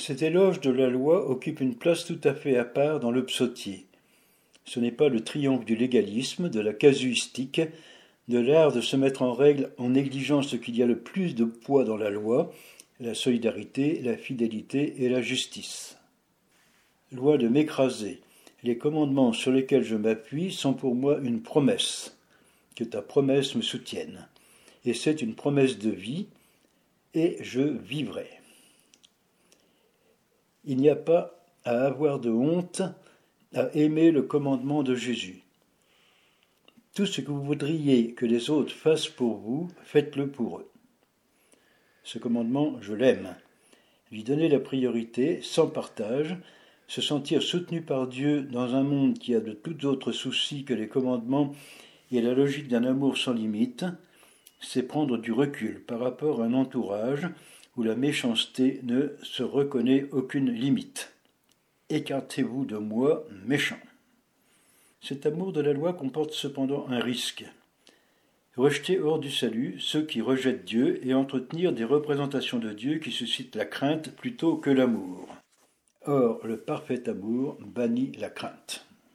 Cet éloge de la loi occupe une place tout à fait à part dans le psautier. Ce n'est pas le triomphe du légalisme, de la casuistique, de l'art de se mettre en règle en négligeant ce qu'il y a le plus de poids dans la loi, la solidarité, la fidélité et la justice. Loi de m'écraser. Les commandements sur lesquels je m'appuie sont pour moi une promesse. Que ta promesse me soutienne. Et c'est une promesse de vie, et je vivrai. Il n'y a pas à avoir de honte à aimer le commandement de Jésus. Tout ce que vous voudriez que les autres fassent pour vous, faites-le pour eux. Ce commandement, je l'aime. Lui donner la priorité, sans partage, se sentir soutenu par Dieu dans un monde qui a de tout autres soucis que les commandements et la logique d'un amour sans limite, c'est prendre du recul par rapport à un entourage où la méchanceté ne se reconnaît aucune limite. Écartez-vous de moi, méchant. Cet amour de la loi comporte cependant un risque. Rejeter hors du salut ceux qui rejettent Dieu et entretenir des représentations de Dieu qui suscitent la crainte plutôt que l'amour. Or, le parfait amour bannit la crainte.